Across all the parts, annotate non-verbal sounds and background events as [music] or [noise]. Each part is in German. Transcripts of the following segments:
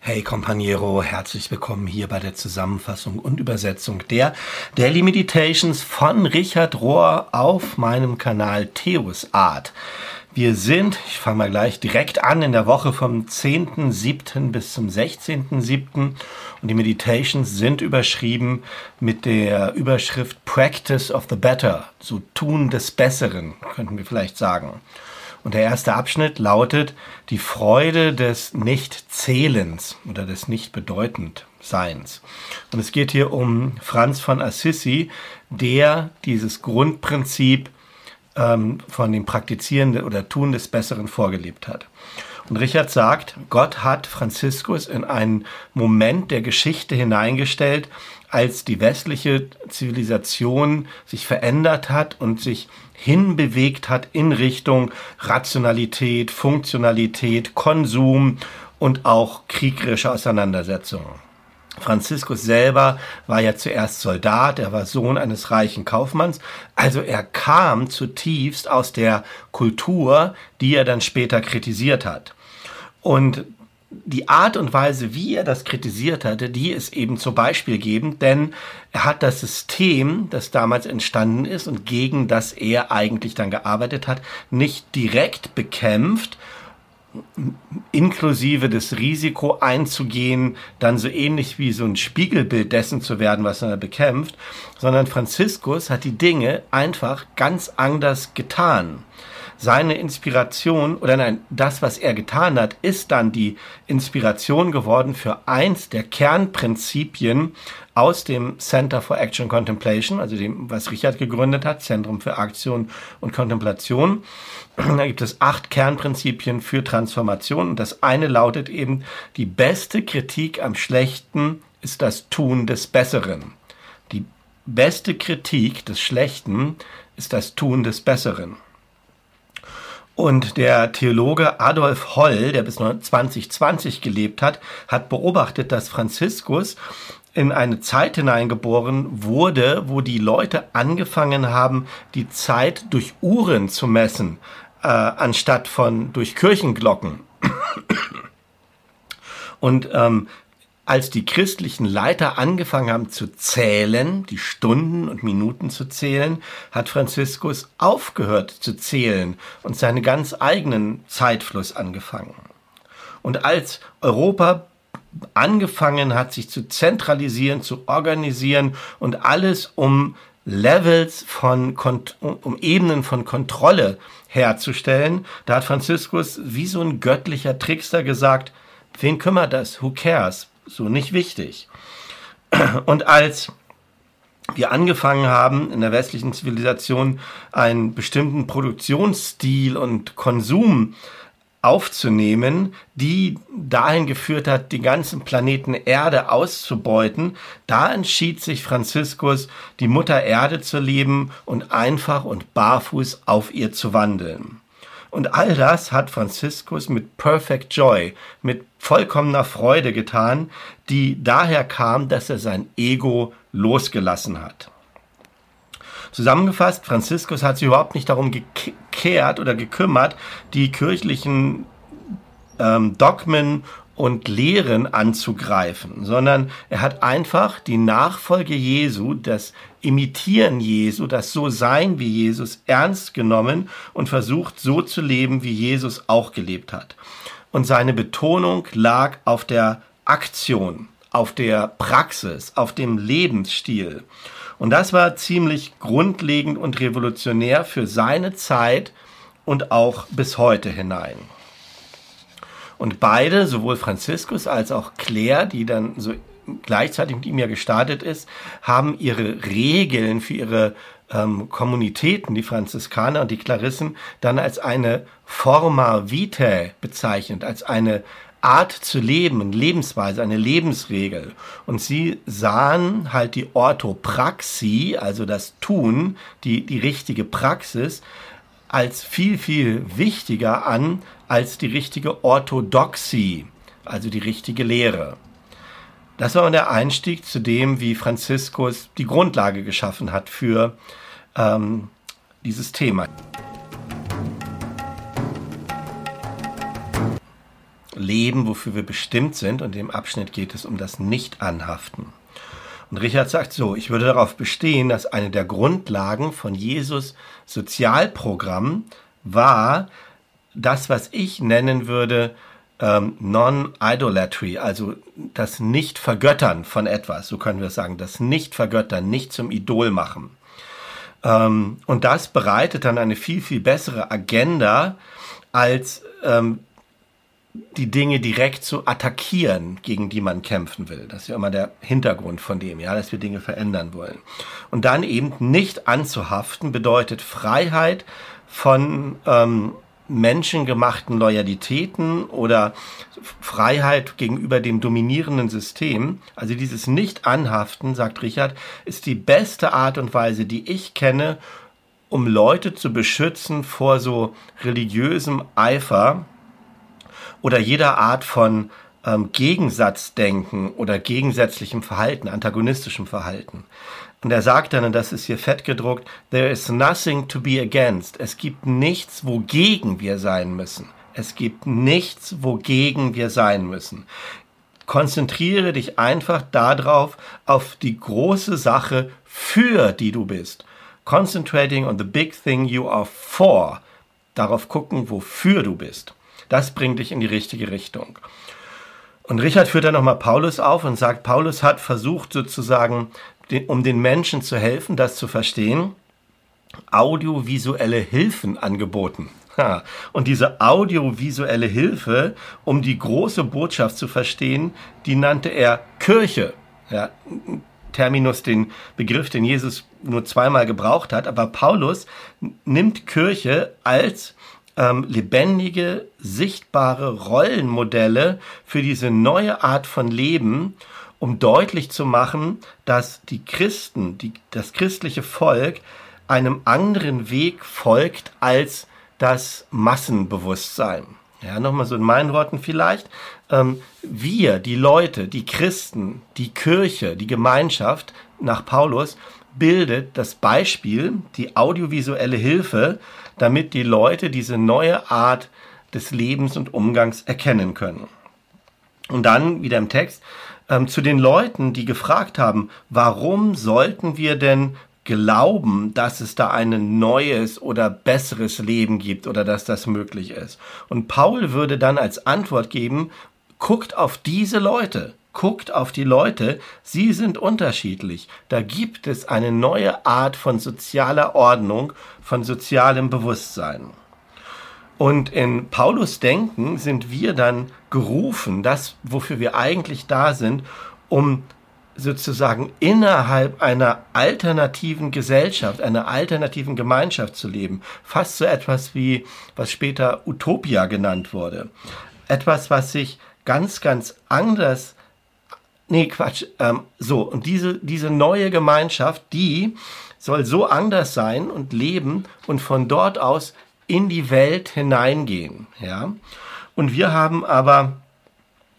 Hey Companiero, herzlich willkommen hier bei der Zusammenfassung und Übersetzung der Daily Meditations von Richard Rohr auf meinem Kanal Theos Art. Wir sind, ich fange mal gleich direkt an, in der Woche vom 10.7. bis zum 16.7. und die Meditations sind überschrieben mit der Überschrift Practice of the Better, so Tun des Besseren, könnten wir vielleicht sagen. Und der erste Abschnitt lautet die Freude des Nichtzählens oder des Nichtbedeutendseins. Und es geht hier um Franz von Assisi, der dieses Grundprinzip ähm, von dem Praktizieren oder Tun des Besseren vorgelebt hat. Und Richard sagt, Gott hat Franziskus in einen Moment der Geschichte hineingestellt, als die westliche Zivilisation sich verändert hat und sich hinbewegt hat in Richtung Rationalität, Funktionalität, Konsum und auch kriegerische Auseinandersetzungen. Franziskus selber war ja zuerst Soldat, er war Sohn eines reichen Kaufmanns, also er kam zutiefst aus der Kultur, die er dann später kritisiert hat. Und die Art und Weise, wie er das kritisiert hatte, die ist eben zum Beispiel geben, denn er hat das System, das damals entstanden ist und gegen das er eigentlich dann gearbeitet hat, nicht direkt bekämpft, inklusive das Risiko einzugehen, dann so ähnlich wie so ein Spiegelbild dessen zu werden, was er bekämpft, sondern Franziskus hat die Dinge einfach ganz anders getan seine Inspiration oder nein, das, was er getan hat, ist dann die Inspiration geworden für eins der Kernprinzipien aus dem Center for Action Contemplation, also dem, was Richard gegründet hat, Zentrum für Aktion und Kontemplation. Da gibt es acht Kernprinzipien für Transformation und das eine lautet eben, die beste Kritik am Schlechten ist das Tun des Besseren. Die beste Kritik des Schlechten ist das Tun des Besseren. Und der Theologe Adolf Holl, der bis 2020 gelebt hat, hat beobachtet, dass Franziskus in eine Zeit hineingeboren wurde, wo die Leute angefangen haben, die Zeit durch Uhren zu messen, äh, anstatt von durch Kirchenglocken. Und ähm, als die christlichen Leiter angefangen haben zu zählen, die Stunden und Minuten zu zählen, hat Franziskus aufgehört zu zählen und seinen ganz eigenen Zeitfluss angefangen. Und als Europa angefangen hat, sich zu zentralisieren, zu organisieren und alles um Levels von, um Ebenen von Kontrolle herzustellen, da hat Franziskus wie so ein göttlicher Trickster gesagt, wen kümmert das? Who cares? So nicht wichtig. Und als wir angefangen haben, in der westlichen Zivilisation einen bestimmten Produktionsstil und Konsum aufzunehmen, die dahin geführt hat, die ganzen Planeten Erde auszubeuten, da entschied sich Franziskus, die Mutter Erde zu lieben und einfach und barfuß auf ihr zu wandeln. Und all das hat Franziskus mit Perfect Joy, mit vollkommener Freude getan, die daher kam, dass er sein Ego losgelassen hat. Zusammengefasst, Franziskus hat sich überhaupt nicht darum gekehrt oder gekümmert, die kirchlichen ähm, Dogmen und Lehren anzugreifen, sondern er hat einfach die Nachfolge Jesu, das Imitieren Jesu, das So-Sein wie Jesus ernst genommen und versucht so zu leben, wie Jesus auch gelebt hat. Und seine Betonung lag auf der Aktion, auf der Praxis, auf dem Lebensstil. Und das war ziemlich grundlegend und revolutionär für seine Zeit und auch bis heute hinein. Und beide, sowohl Franziskus als auch Claire, die dann so gleichzeitig mit ihm ja gestartet ist, haben ihre Regeln für ihre ähm, Kommunitäten, die Franziskaner und die Klarissen, dann als eine Forma vitae bezeichnet, als eine Art zu leben, eine Lebensweise, eine Lebensregel. Und sie sahen halt die Orthopraxie, also das Tun, die, die richtige Praxis, als viel, viel wichtiger an als die richtige Orthodoxie, also die richtige Lehre. Das war der Einstieg zu dem, wie Franziskus die Grundlage geschaffen hat für ähm, dieses Thema. leben, wofür wir bestimmt sind. Und im Abschnitt geht es um das Nicht-Anhaften. Und Richard sagt so, ich würde darauf bestehen, dass eine der Grundlagen von Jesus Sozialprogramm war das, was ich nennen würde, ähm, Non-Idolatry, also das Nicht-Vergöttern von etwas, so können wir sagen, das Nicht-Vergöttern, nicht zum Idol machen. Ähm, und das bereitet dann eine viel, viel bessere Agenda, als ähm, die Dinge direkt zu attackieren, gegen die man kämpfen will. Das ist ja immer der Hintergrund von dem, ja, dass wir Dinge verändern wollen. Und dann eben nicht anzuhaften bedeutet Freiheit von ähm, menschengemachten Loyalitäten oder Freiheit gegenüber dem dominierenden System. Also dieses Nicht-Anhaften, sagt Richard, ist die beste Art und Weise, die ich kenne, um Leute zu beschützen vor so religiösem Eifer oder jeder Art von ähm, Gegensatzdenken oder gegensätzlichem Verhalten, antagonistischem Verhalten. Und er sagt dann, und das ist hier fett gedruckt, there is nothing to be against. Es gibt nichts, wogegen wir sein müssen. Es gibt nichts, wogegen wir sein müssen. Konzentriere dich einfach darauf, auf die große Sache, für die du bist. Concentrating on the big thing you are for. Darauf gucken, wofür du bist. Das bringt dich in die richtige Richtung. Und Richard führt dann nochmal Paulus auf und sagt, Paulus hat versucht sozusagen um den Menschen zu helfen, das zu verstehen, audiovisuelle Hilfen angeboten. Und diese audiovisuelle Hilfe, um die große Botschaft zu verstehen, die nannte er Kirche. Ja, Terminus, den Begriff, den Jesus nur zweimal gebraucht hat. Aber Paulus nimmt Kirche als ähm, lebendige, sichtbare Rollenmodelle für diese neue Art von Leben um deutlich zu machen, dass die Christen, die, das christliche Volk einem anderen Weg folgt als das Massenbewusstsein. Ja, nochmal so in meinen Worten vielleicht. Ähm, wir, die Leute, die Christen, die Kirche, die Gemeinschaft nach Paulus bildet das Beispiel, die audiovisuelle Hilfe, damit die Leute diese neue Art des Lebens und Umgangs erkennen können. Und dann wieder im Text, ähm, zu den Leuten, die gefragt haben, warum sollten wir denn glauben, dass es da ein neues oder besseres Leben gibt oder dass das möglich ist. Und Paul würde dann als Antwort geben, guckt auf diese Leute, guckt auf die Leute, sie sind unterschiedlich. Da gibt es eine neue Art von sozialer Ordnung, von sozialem Bewusstsein. Und in Paulus Denken sind wir dann gerufen, das, wofür wir eigentlich da sind, um sozusagen innerhalb einer alternativen Gesellschaft, einer alternativen Gemeinschaft zu leben. Fast so etwas wie, was später Utopia genannt wurde. Etwas, was sich ganz, ganz anders Nee, Quatsch. Ähm, so, und diese, diese neue Gemeinschaft, die soll so anders sein und leben und von dort aus in die Welt hineingehen. Ja? Und wir haben aber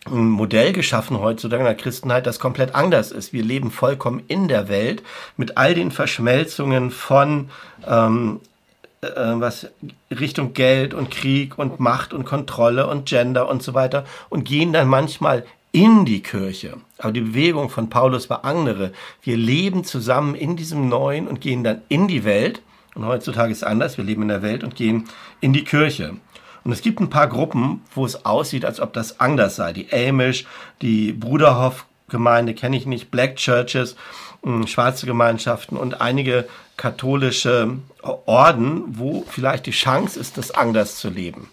ein Modell geschaffen heutzutage in der Christenheit, das komplett anders ist. Wir leben vollkommen in der Welt mit all den Verschmelzungen von ähm, äh, was Richtung Geld und Krieg und Macht und Kontrolle und Gender und so weiter und gehen dann manchmal in die Kirche. Aber die Bewegung von Paulus war andere. Wir leben zusammen in diesem Neuen und gehen dann in die Welt und heutzutage ist es anders. Wir leben in der Welt und gehen in die Kirche. Und es gibt ein paar Gruppen, wo es aussieht, als ob das anders sei. Die Amish, die Bruderhof-Gemeinde kenne ich nicht, Black Churches, hm, schwarze Gemeinschaften und einige katholische Orden, wo vielleicht die Chance ist, das anders zu leben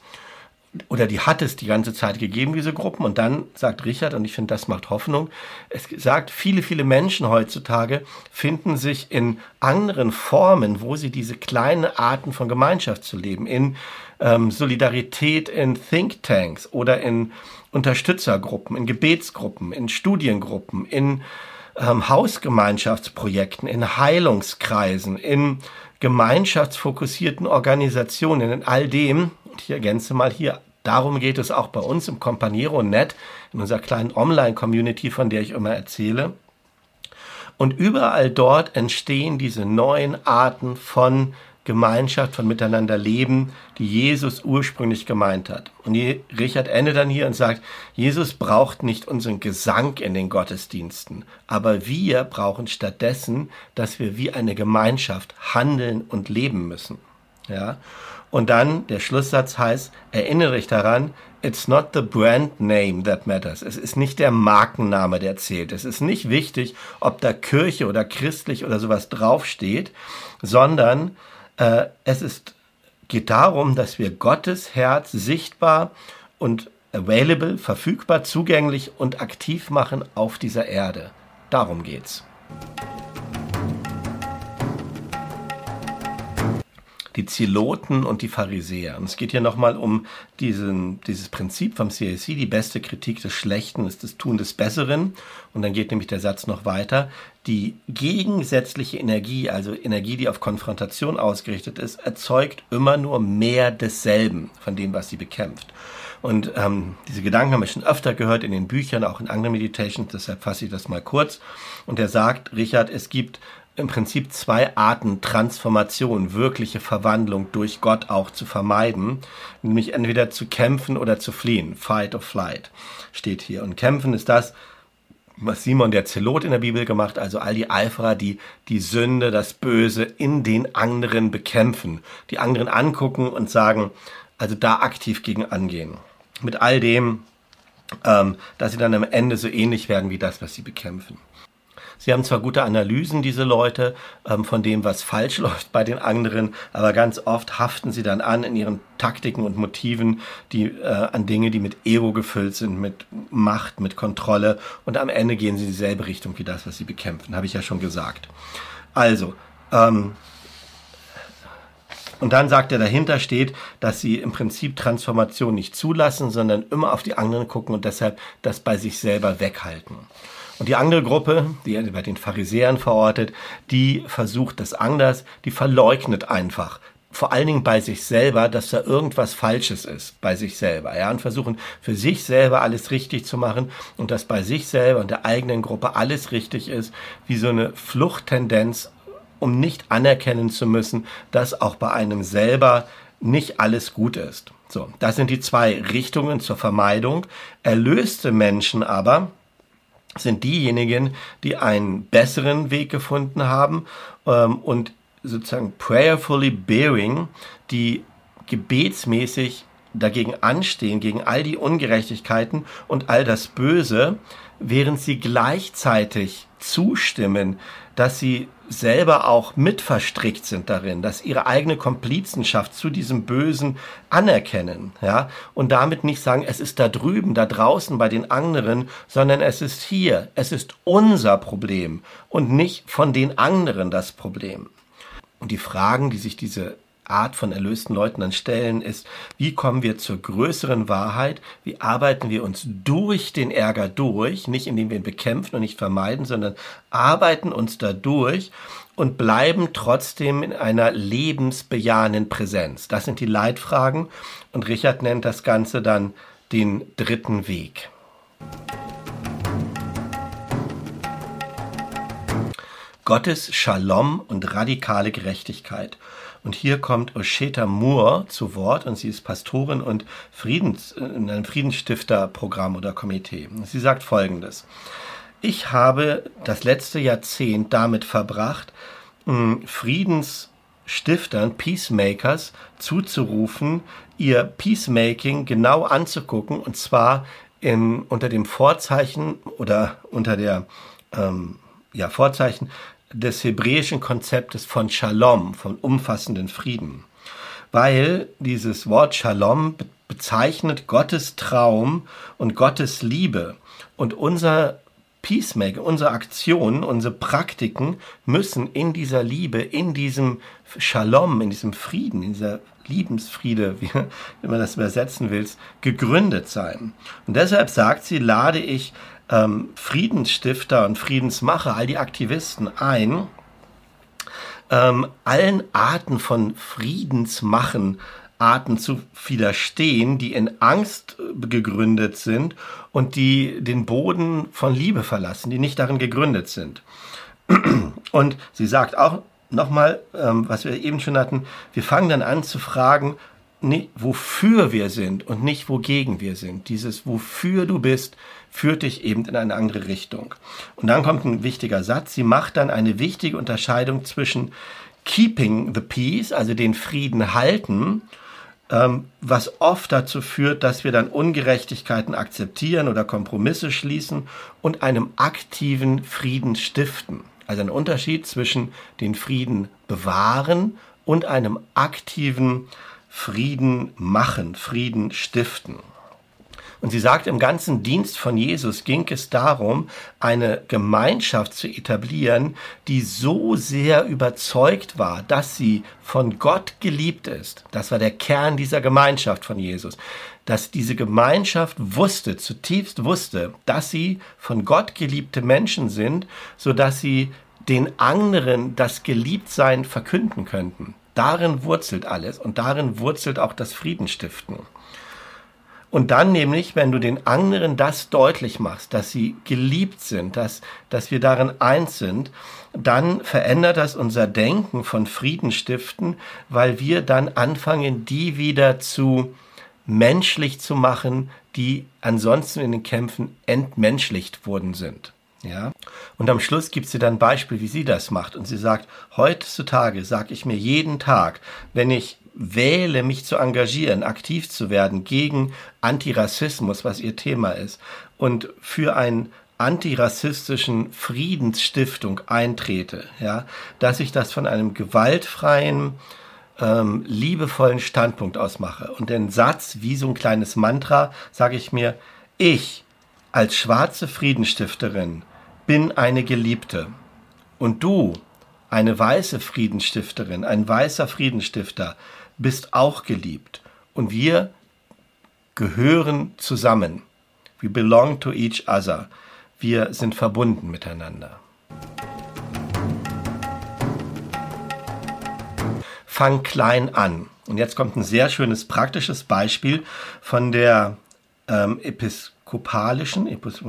oder die hat es die ganze Zeit gegeben, diese Gruppen. Und dann sagt Richard, und ich finde, das macht Hoffnung, es sagt, viele, viele Menschen heutzutage finden sich in anderen Formen, wo sie diese kleinen Arten von Gemeinschaft zu leben, in ähm, Solidarität in Thinktanks oder in Unterstützergruppen, in Gebetsgruppen, in Studiengruppen, in ähm, Hausgemeinschaftsprojekten, in Heilungskreisen, in gemeinschaftsfokussierten Organisationen, in all dem, und ich ergänze mal hier Darum geht es auch bei uns im Companiero.net, in unserer kleinen Online-Community, von der ich immer erzähle. Und überall dort entstehen diese neuen Arten von Gemeinschaft, von miteinander leben, die Jesus ursprünglich gemeint hat. Und Richard endet dann hier und sagt, Jesus braucht nicht unseren Gesang in den Gottesdiensten, aber wir brauchen stattdessen, dass wir wie eine Gemeinschaft handeln und leben müssen. Ja? Und dann der Schlusssatz heißt, erinnere dich daran, it's not the brand name that matters. Es ist nicht der Markenname, der zählt. Es ist nicht wichtig, ob da Kirche oder christlich oder sowas draufsteht, sondern äh, es ist, geht darum, dass wir Gottes Herz sichtbar und available, verfügbar, zugänglich und aktiv machen auf dieser Erde. Darum geht's. Die Ziloten und die Pharisäer. Und es geht hier nochmal um diesen, dieses Prinzip vom CAC, die beste Kritik des Schlechten ist das Tun des Besseren. Und dann geht nämlich der Satz noch weiter. Die gegensätzliche Energie, also Energie, die auf Konfrontation ausgerichtet ist, erzeugt immer nur mehr desselben von dem, was sie bekämpft. Und ähm, diese Gedanken haben wir schon öfter gehört in den Büchern, auch in anderen Meditations, deshalb fasse ich das mal kurz. Und er sagt, Richard, es gibt im Prinzip zwei Arten Transformation, wirkliche Verwandlung durch Gott auch zu vermeiden, nämlich entweder zu kämpfen oder zu fliehen. Fight or flight steht hier. Und kämpfen ist das, was Simon der Zelot in der Bibel gemacht, also all die Eiferer, die die Sünde, das Böse in den anderen bekämpfen, die anderen angucken und sagen, also da aktiv gegen angehen. Mit all dem, ähm, dass sie dann am Ende so ähnlich werden wie das, was sie bekämpfen. Sie haben zwar gute Analysen, diese Leute, ähm, von dem, was falsch [laughs] läuft bei den anderen, aber ganz oft haften sie dann an in ihren Taktiken und Motiven, die äh, an Dinge, die mit Ego gefüllt sind, mit Macht, mit Kontrolle und am Ende gehen sie in dieselbe Richtung wie das, was sie bekämpfen, habe ich ja schon gesagt. Also, ähm, und dann sagt er, dahinter steht, dass sie im Prinzip Transformation nicht zulassen, sondern immer auf die anderen gucken und deshalb das bei sich selber weghalten. Und die andere Gruppe, die bei den Pharisäern verortet, die versucht das anders, die verleugnet einfach vor allen Dingen bei sich selber, dass da irgendwas Falsches ist bei sich selber, ja, und versuchen für sich selber alles richtig zu machen und dass bei sich selber und der eigenen Gruppe alles richtig ist, wie so eine Fluchttendenz, um nicht anerkennen zu müssen, dass auch bei einem selber nicht alles gut ist. So, das sind die zwei Richtungen zur Vermeidung. Erlöste Menschen aber, sind diejenigen, die einen besseren Weg gefunden haben ähm, und sozusagen prayerfully bearing, die gebetsmäßig dagegen anstehen, gegen all die Ungerechtigkeiten und all das Böse, während sie gleichzeitig zustimmen, dass sie selber auch mit verstrickt sind darin, dass ihre eigene Komplizenschaft zu diesem Bösen anerkennen, ja, und damit nicht sagen, es ist da drüben, da draußen bei den anderen, sondern es ist hier, es ist unser Problem und nicht von den anderen das Problem. Und die Fragen, die sich diese Art von erlösten Leuten dann stellen, ist, wie kommen wir zur größeren Wahrheit? Wie arbeiten wir uns durch den Ärger durch? Nicht indem wir ihn bekämpfen und nicht vermeiden, sondern arbeiten uns dadurch und bleiben trotzdem in einer lebensbejahenden Präsenz. Das sind die Leitfragen und Richard nennt das Ganze dann den dritten Weg. Gottes Shalom und radikale Gerechtigkeit. Und hier kommt Osheta Moore zu Wort und sie ist Pastorin und Friedens, in einem Friedensstifterprogramm oder Komitee. Sie sagt Folgendes. Ich habe das letzte Jahrzehnt damit verbracht, Friedensstiftern, Peacemakers zuzurufen, ihr Peacemaking genau anzugucken und zwar in, unter dem Vorzeichen oder unter der ähm, ja, Vorzeichen des hebräischen Konzeptes von Shalom, von umfassenden Frieden. Weil dieses Wort Shalom bezeichnet Gottes Traum und Gottes Liebe. Und unser Peacemaker, unsere Aktionen, unsere Praktiken müssen in dieser Liebe, in diesem Shalom, in diesem Frieden, in dieser Liebensfriede, wie, man das übersetzen will, gegründet sein. Und deshalb sagt sie, lade ich ähm, Friedensstifter und Friedensmacher, all die Aktivisten ein, ähm, allen Arten von Friedensmachen, Arten zu widerstehen, die in Angst äh, gegründet sind und die den Boden von Liebe verlassen, die nicht darin gegründet sind. [clears throat] Und sie sagt auch nochmal, ähm, was wir eben schon hatten, wir fangen dann an zu fragen, nee, wofür wir sind und nicht wogegen wir sind. Dieses wofür du bist, führt dich eben in eine andere Richtung. Und dann kommt ein wichtiger Satz. Sie macht dann eine wichtige Unterscheidung zwischen keeping the peace, also den Frieden halten, ähm, was oft dazu führt, dass wir dann Ungerechtigkeiten akzeptieren oder Kompromisse schließen und einem aktiven Frieden stiften. Also ein Unterschied zwischen den Frieden bewahren und einem aktiven Frieden machen, Frieden stiften. Und sie sagt, im ganzen Dienst von Jesus ging es darum, eine Gemeinschaft zu etablieren, die so sehr überzeugt war, dass sie von Gott geliebt ist. Das war der Kern dieser Gemeinschaft von Jesus. Dass diese Gemeinschaft wusste, zutiefst wusste, dass sie von Gott geliebte Menschen sind, so dass sie den anderen das Geliebtsein verkünden könnten. Darin wurzelt alles und darin wurzelt auch das Friedenstiften. Und dann nämlich, wenn du den anderen das deutlich machst, dass sie geliebt sind, dass, dass wir darin eins sind, dann verändert das unser Denken von Frieden stiften, weil wir dann anfangen, die wieder zu menschlich zu machen, die ansonsten in den Kämpfen entmenschlicht worden sind. Ja? Und am Schluss gibt sie dann ein Beispiel, wie sie das macht. Und sie sagt, heutzutage sage ich mir jeden Tag, wenn ich wähle, mich zu engagieren, aktiv zu werden gegen Antirassismus, was ihr Thema ist, und für einen antirassistischen Friedensstiftung eintrete, ja, dass ich das von einem gewaltfreien, ähm, liebevollen Standpunkt aus mache. Und den Satz, wie so ein kleines Mantra, sage ich mir, ich als schwarze Friedensstifterin bin eine Geliebte. Und du, eine weiße Friedensstifterin, ein weißer Friedensstifter, bist auch geliebt. Und wir gehören zusammen. We belong to each other. Wir sind verbunden miteinander. Fang klein an. Und jetzt kommt ein sehr schönes praktisches Beispiel von der ähm, episkopalischen Epis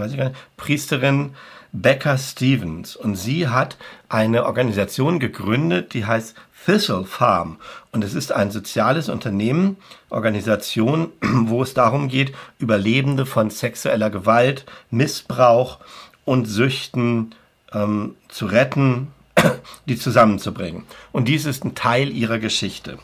Priesterin Becca Stevens. Und sie hat eine Organisation gegründet, die heißt Thistle Farm. Und es ist ein soziales Unternehmen, Organisation, [clears throat] wo es darum geht, Überlebende von sexueller Gewalt, Missbrauch und Süchten ähm, zu retten, [clears throat] die zusammenzubringen. Und dies ist ein Teil ihrer Geschichte.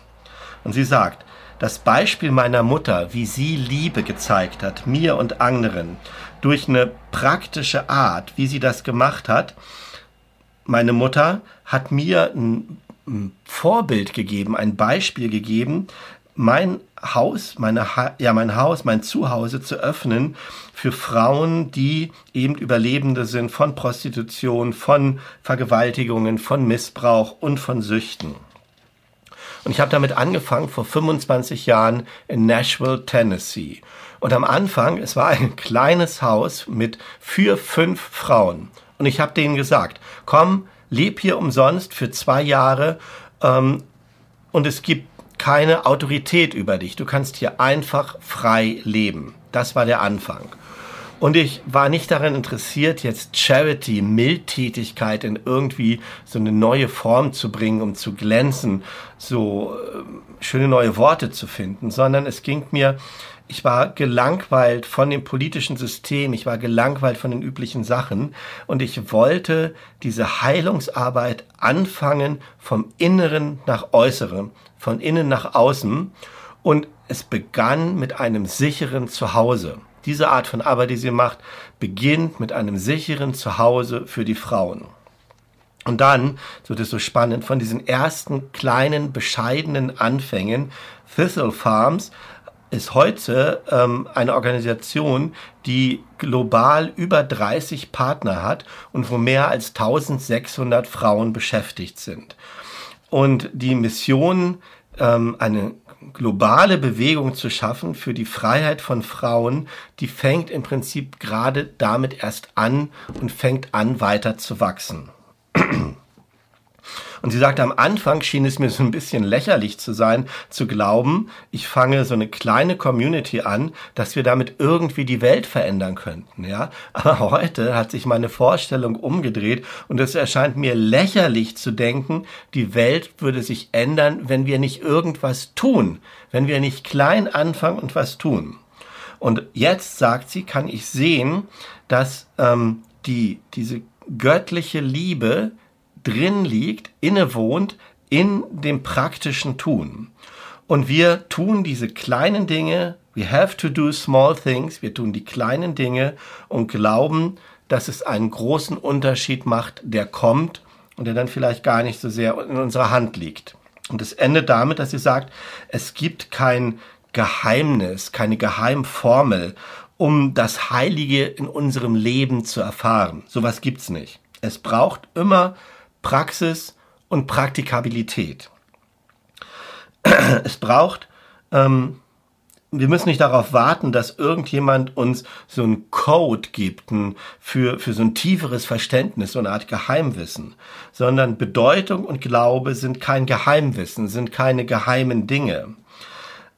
Und sie sagt, das Beispiel meiner Mutter, wie sie Liebe gezeigt hat, mir und anderen, durch eine praktische Art, wie sie das gemacht hat, meine Mutter hat mir ein Vorbild gegeben, ein Beispiel gegeben, mein Haus, meine ha ja mein Haus, mein Zuhause zu öffnen für Frauen, die eben Überlebende sind von Prostitution, von Vergewaltigungen, von Missbrauch und von Süchten. Und ich habe damit angefangen vor 25 Jahren in Nashville, Tennessee. Und am Anfang, es war ein [laughs] kleines Haus mit vier, fünf Frauen. Und ich habe denen gesagt, komm, leb hier umsonst für zwei Jahre ähm, und es gibt keine Autorität über dich. Du kannst hier einfach frei leben. Das war der Anfang. Und ich war nicht daran interessiert, jetzt Charity, Mildtätigkeit in irgendwie so eine neue Form zu bringen, um zu glänzen, so äh, schöne neue Worte zu finden, sondern es ging mir ich war gelangweilt von dem politischen System, ich war gelangweilt von den üblichen Sachen und ich wollte diese Heilungsarbeit anfangen vom Inneren nach Äußeren, von innen nach außen und es begann mit einem sicheren Zuhause. Diese Art von Arbeit, die sie macht, beginnt mit einem sicheren Zuhause für die Frauen. Und dann, so das so spannend, von diesen ersten kleinen, bescheidenen Anfängen, Thistle Farms, ist heute ähm, eine Organisation, die global über 30 Partner hat und wo mehr als 1600 Frauen beschäftigt sind. Und die Mission, ähm, eine globale Bewegung zu schaffen für die Freiheit von Frauen, die fängt im Prinzip gerade damit erst an und fängt an weiter zu wachsen. Und sie sagte, am Anfang schien es mir so ein bisschen lächerlich zu sein, zu glauben, ich fange so eine kleine Community an, dass wir damit irgendwie die Welt verändern könnten, ja. Aber heute hat sich meine Vorstellung umgedreht und es erscheint mir lächerlich zu denken, die Welt würde sich ändern, wenn wir nicht irgendwas tun, wenn wir nicht klein anfangen und was tun. Und jetzt, sagt sie, kann ich sehen, dass ähm, die, diese göttliche Liebe drin liegt, innewohnt in dem praktischen Tun. Und wir tun diese kleinen Dinge, we have to do small things, wir tun die kleinen Dinge und glauben, dass es einen großen Unterschied macht, der kommt und der dann vielleicht gar nicht so sehr in unserer Hand liegt. Und es endet damit, dass sie sagt, es gibt kein Geheimnis, keine Geheimformel, um das Heilige in unserem Leben zu erfahren. Sowas gibt's nicht. Es braucht immer Praxis und Praktikabilität. [clears throat] Es braucht, ähm, wir müssen nicht darauf warten, dass irgendjemand uns so einen Code gibt ein, für, für so ein tieferes Verständnis, so eine Art Geheimwissen, sondern Bedeutung und Glaube sind kein Geheimwissen, sind keine geheimen Dinge.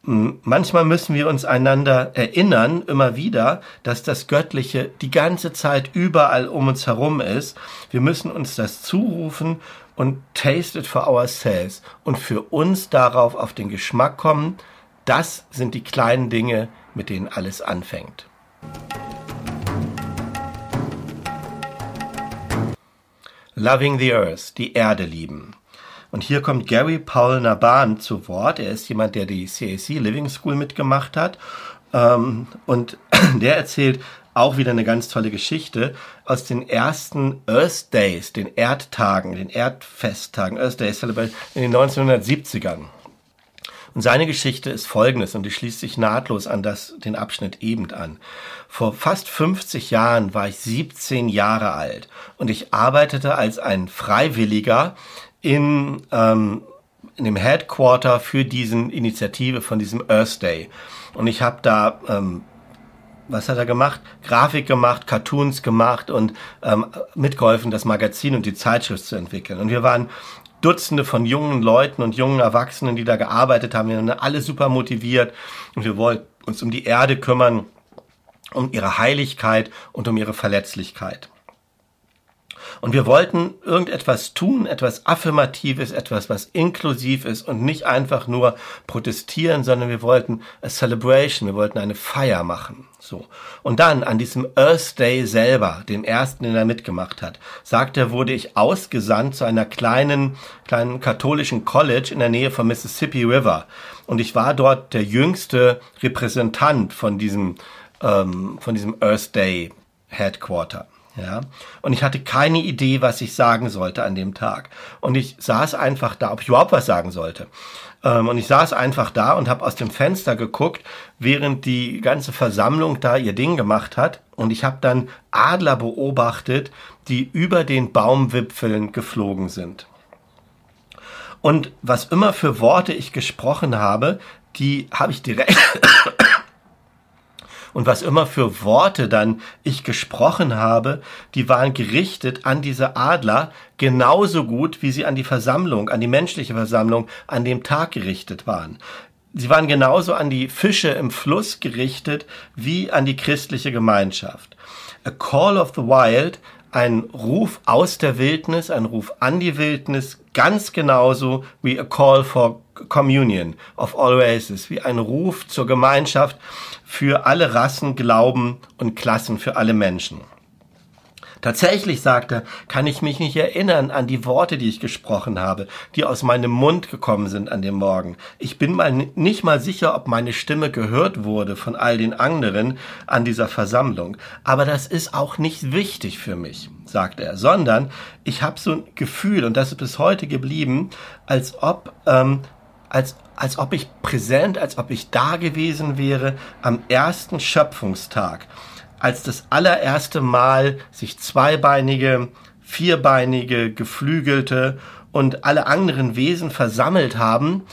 Manchmal müssen wir uns einander erinnern, immer wieder, dass das Göttliche die ganze Zeit überall um uns herum ist. Wir müssen uns das zurufen und taste it for ourselves und für uns darauf auf den Geschmack kommen. Das sind die kleinen Dinge, mit denen alles anfängt. Loving the Earth, die Erde lieben. Und hier kommt Gary Paul Naban zu Wort. Er ist jemand, der die CAC Living School mitgemacht hat. Ähm, und [clears throat] der erzählt auch wieder eine ganz tolle Geschichte aus den ersten Earth Days, den Erdtagen, den Erdfesttagen, Earth Days in den 1970ern. Und seine Geschichte ist folgendes, und die schließt sich nahtlos an das, den Abschnitt eben an. Vor fast 50 Jahren war ich 17 Jahre alt und ich arbeitete als ein Freiwilliger in, ähm, in dem Headquarter für diesen Initiative von diesem Earth Day. Und ich habe da, ähm, was hat er gemacht? Grafik gemacht, Cartoons gemacht und ähm, mitgeholfen, das Magazin und die Zeitschrift zu entwickeln. Und wir waren Dutzende von jungen Leuten und jungen Erwachsenen, die da gearbeitet haben. Wir waren alle super motiviert und wir wollten uns um die Erde kümmern, um ihre Heiligkeit und um ihre Verletzlichkeit. Und wir wollten irgendetwas tun, etwas Affirmatives, etwas, was inklusiv ist und nicht einfach nur protestieren, sondern wir wollten a celebration, wir wollten eine Feier machen. So. Und dann an diesem Earth Day selber, dem ersten, den er mitgemacht hat, sagt er, wurde ich ausgesandt zu einer kleinen, kleinen katholischen College in der Nähe vom Mississippi River. Und ich war dort der jüngste Repräsentant von diesem, ähm, von diesem Earth Day Headquarter. Ja, und ich hatte keine Idee, was ich sagen sollte an dem Tag. Und ich saß einfach da, ob ich überhaupt was sagen sollte. Ähm, und ich saß einfach da und habe aus dem Fenster geguckt, während die ganze Versammlung da ihr Ding gemacht hat. Und ich habe dann Adler beobachtet, die über den Baumwipfeln geflogen sind. Und was immer für Worte ich gesprochen habe, die habe ich direkt und was immer für Worte dann ich gesprochen habe, die waren gerichtet an diese Adler genauso gut, wie sie an die Versammlung, an die menschliche Versammlung an dem Tag gerichtet waren. Sie waren genauso an die Fische im Fluss gerichtet wie an die christliche Gemeinschaft. A Call of the Wild, ein Ruf aus der Wildnis, ein Ruf an die Wildnis, ganz genauso wie a Call for Communion of all races, wie ein Ruf zur Gemeinschaft für alle Rassen, Glauben und Klassen, für alle Menschen. Tatsächlich, sagt er, kann ich mich nicht erinnern an die Worte, die ich gesprochen habe, die aus meinem Mund gekommen sind an dem Morgen. Ich bin mal nicht mal sicher, ob meine Stimme gehört wurde von all den anderen an dieser Versammlung. Aber das ist auch nicht wichtig für mich, sagt er, sondern ich habe so ein Gefühl, und das ist bis heute geblieben, als ob ähm, als, als ob ich präsent, als ob ich da gewesen wäre am ersten Schöpfungstag, als das allererste Mal sich zweibeinige, vierbeinige, geflügelte und alle anderen Wesen versammelt haben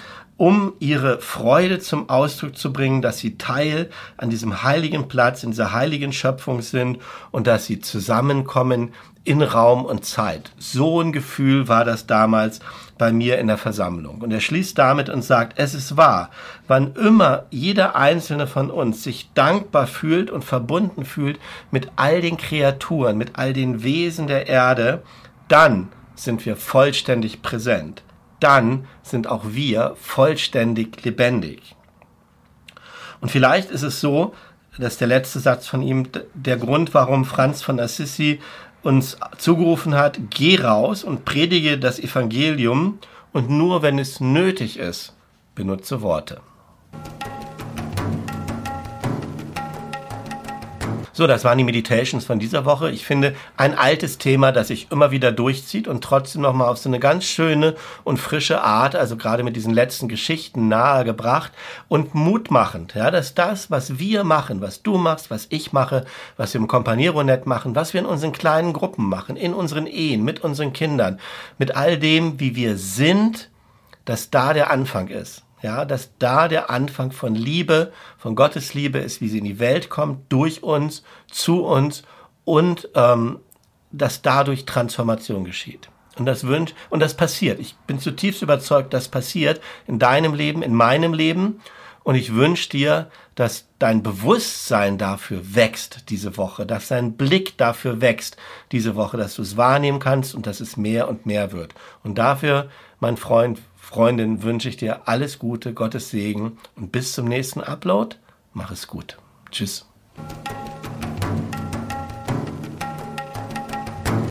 um ihre Freude zum Ausdruck zu bringen, dass sie Teil an diesem heiligen Platz, in dieser heiligen Schöpfung sind und dass sie zusammenkommen in Raum und Zeit. So ein Gefühl war das damals bei mir in der Versammlung. Und er schließt damit und sagt, es ist wahr, wann immer jeder einzelne von uns sich dankbar fühlt und verbunden fühlt mit all den Kreaturen, mit all den Wesen der Erde, dann sind wir vollständig präsent. Dann sind auch wir vollständig lebendig. Und vielleicht ist es so, dass der letzte Satz von ihm der Grund, warum Franz von Assisi uns zugerufen hat, geh raus und predige das Evangelium und nur wenn es nötig ist, benutze Worte. So, das waren die Meditations von dieser Woche. Ich finde ein altes Thema, das sich immer wieder durchzieht und trotzdem nochmal auf so eine ganz schöne und frische Art, also gerade mit diesen letzten Geschichten nahegebracht und mutmachend, ja, dass das, was wir machen, was du machst, was ich mache, was wir im Companiero-Net machen, was wir in unseren kleinen Gruppen machen, in unseren Ehen, mit unseren Kindern, mit all dem, wie wir sind, dass da der Anfang ist ja, dass da der Anfang von Liebe, von Gottes Liebe ist, wie sie in die Welt kommt, durch uns, zu uns und ähm, dass dadurch Transformation geschieht. Und das wünscht und das passiert. Ich bin zutiefst überzeugt, das passiert in deinem Leben, in meinem Leben. Und ich wünsche dir, dass dein Bewusstsein dafür wächst diese Woche, dass dein Blick dafür wächst diese Woche, dass du es wahrnehmen kannst und dass es mehr und mehr wird. Und dafür, mein Freund, Freundin wünsche ich dir alles Gute, Gottes Segen und bis zum nächsten Upload. Mach es gut. Tschüss.